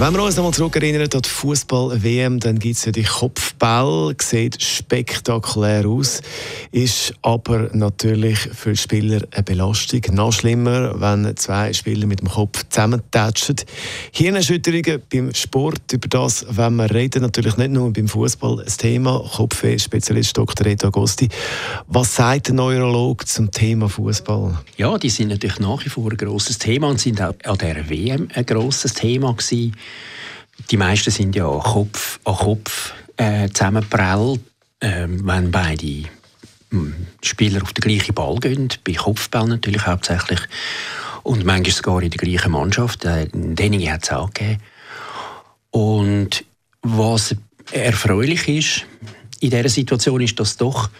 wenn wir uns nochmal zurückerinnern an die Fußball-WM, dann gibt es ja die Kopfball, sieht spektakulär aus, ist aber natürlich für die Spieler eine Belastung. Noch schlimmer, wenn zwei Spieler mit dem Kopf zusammentatschen. Hirnerschütterungen beim Sport, über das wenn wir reden, natürlich nicht nur beim Fußball ein Thema. Kopfweh-Spezialist Dr. Reto Agosti. Was sagt der Neurolog zum Thema Fußball? Ja, die sind natürlich nach wie vor ein grosses Thema und sind auch an dieser WM ein grosses Thema gewesen. Die meisten sind ja Kopf an Kopf äh, zusammenprellt, äh, wenn beide hm, Spieler auf den gleichen Ball gehen, bei Kopfball natürlich hauptsächlich, und manchmal sogar in der gleichen Mannschaft. Äh, Denninge hat es auch gegeben. Und was erfreulich ist, in dieser Situation ist, dass doch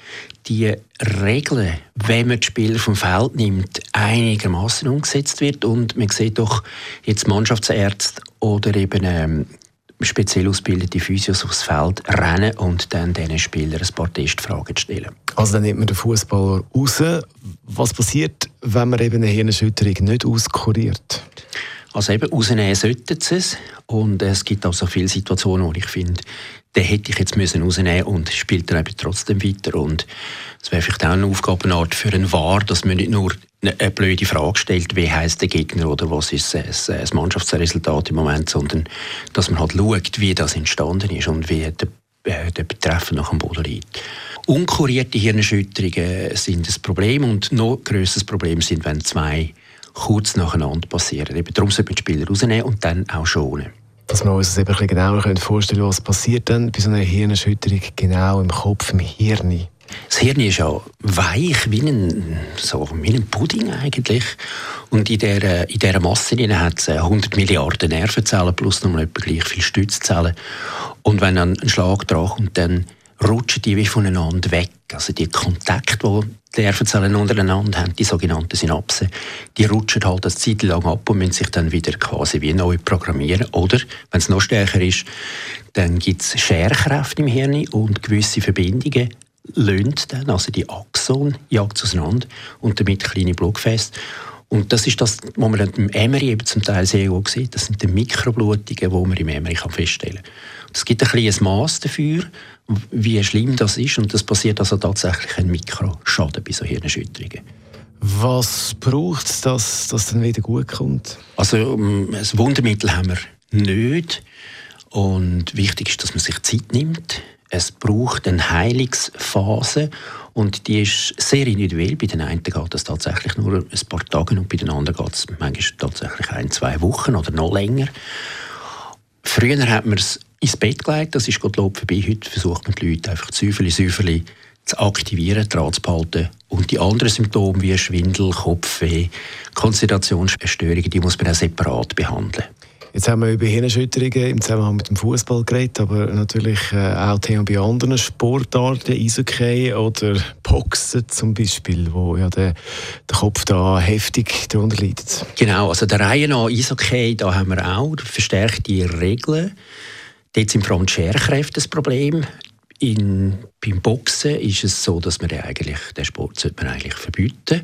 die Regeln, wenn man die Spieler vom Feld nimmt, einigermaßen umgesetzt wird und man sieht doch jetzt Mannschaftsärzte oder eben ähm, speziell ausgebildete Physios aufs Feld rennen und dann diesen Spielern ein paar Testfragen stellen. Also dann nimmt man den Fußballer raus. Was passiert, wenn man eben eine Hirnerschütterung nicht auskuriert? Also eben rausnehmen sollten sie es. Und es gibt auch so viele Situationen, wo ich finde, den hätte ich jetzt müssen rausnehmen und spielt dann eben trotzdem weiter. Und es wäre vielleicht auch eine Aufgabenart für einen VAR, dass man nicht nur eine blöde Frage stellt, wie heißt der Gegner oder was ist das Mannschaftsresultat im Moment, sondern dass man halt schaut, wie das entstanden ist und wie der, äh, der Betreffende nach dem Boden liegt. Unkurierte Hirnerschütterungen sind ein Problem und noch größeres Problem sind, wenn zwei kurz nacheinander passieren. Eben darum sollte man die Spieler rausnehmen und dann auch schonen dass wir uns das eben ein bisschen genauer vorstellen können, was passiert dann bei so einer Hirnerschütterung genau im Kopf, im Hirn. Das Hirn ist ja weich wie ein, so, wie ein Pudding eigentlich. Und in dieser, in dieser Masse hat es 100 Milliarden Nervenzellen plus noch etwa gleich viele Stützzellen. Und wenn dann ein Schlag dran kommt, dann rutschen die wie voneinander weg. Also die Kontakte, die Nervenzellen untereinander haben, die sogenannten Synapsen, die rutschen halt eine Zeit lang ab und müssen sich dann wieder quasi wie neu programmieren. Oder, wenn es noch stärker ist, dann gibt es Scherkräfte im Hirn und gewisse Verbindungen löhnt dann, also die Axon jagt auseinander und damit kleine Blutgefäße. Und das ist das, was man im Emery eben zum Teil sehr gut sieht. Das sind die Mikroblutungen, die man im Emery feststellen kann. Es gibt ein kleines Maß dafür, wie schlimm das ist. Und das passiert also tatsächlich ein Mikroschaden bei so Hirnerschütterungen. Was braucht es, dass das dann wieder gut kommt? Also ein ähm, Wundermittel haben wir nicht. Und wichtig ist, dass man sich Zeit nimmt. Es braucht eine Heilungsphase und die ist sehr individuell. Bei den einen geht das tatsächlich nur ein paar Tage und bei den anderen geht es manchmal tatsächlich ein, zwei Wochen oder noch länger. Früher hat man es ins Bett gelegt, das ist Gottlob vorbei. Heute versucht man die Leute einfach Säuferli, Säuferli zu aktivieren, dran zu behalten. Und die anderen Symptome wie Schwindel, Kopfweh, Konzentrationsstörungen, die muss man auch separat behandeln. Jetzt haben wir über Hirnerschütterungen im Zusammenhang mit dem Fußball geredet, aber natürlich äh, auch Thema bei anderen Sportarten, Eishockey oder Boxen zum Beispiel, wo ja der, der Kopf da heftig darunter leidet. Genau, also der Reihe nach Eishockey, da haben wir auch verstärkte Regeln. Dort sind vor allem die Scherkräfte das Problem. In, beim Boxen ist es so, dass man eigentlich, den Sport sollte man eigentlich verbieten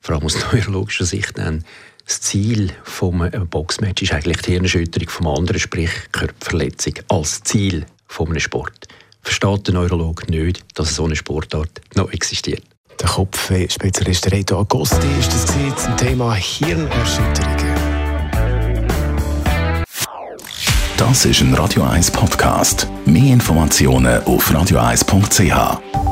vor allem aus neurologischer Sicht. Dann das Ziel des Boxmatch ist eigentlich die Hirnerschütterung vom anderen, sprich Körperverletzung, als Ziel eines Sport. Versteht der Neurolog nicht, dass so eine Sportart noch existiert? Der Kopfspezialist Reto Agosti ist das zum Thema Hirnerschütterungen. Das ist ein Radio 1 Podcast. Mehr Informationen auf radio1.ch.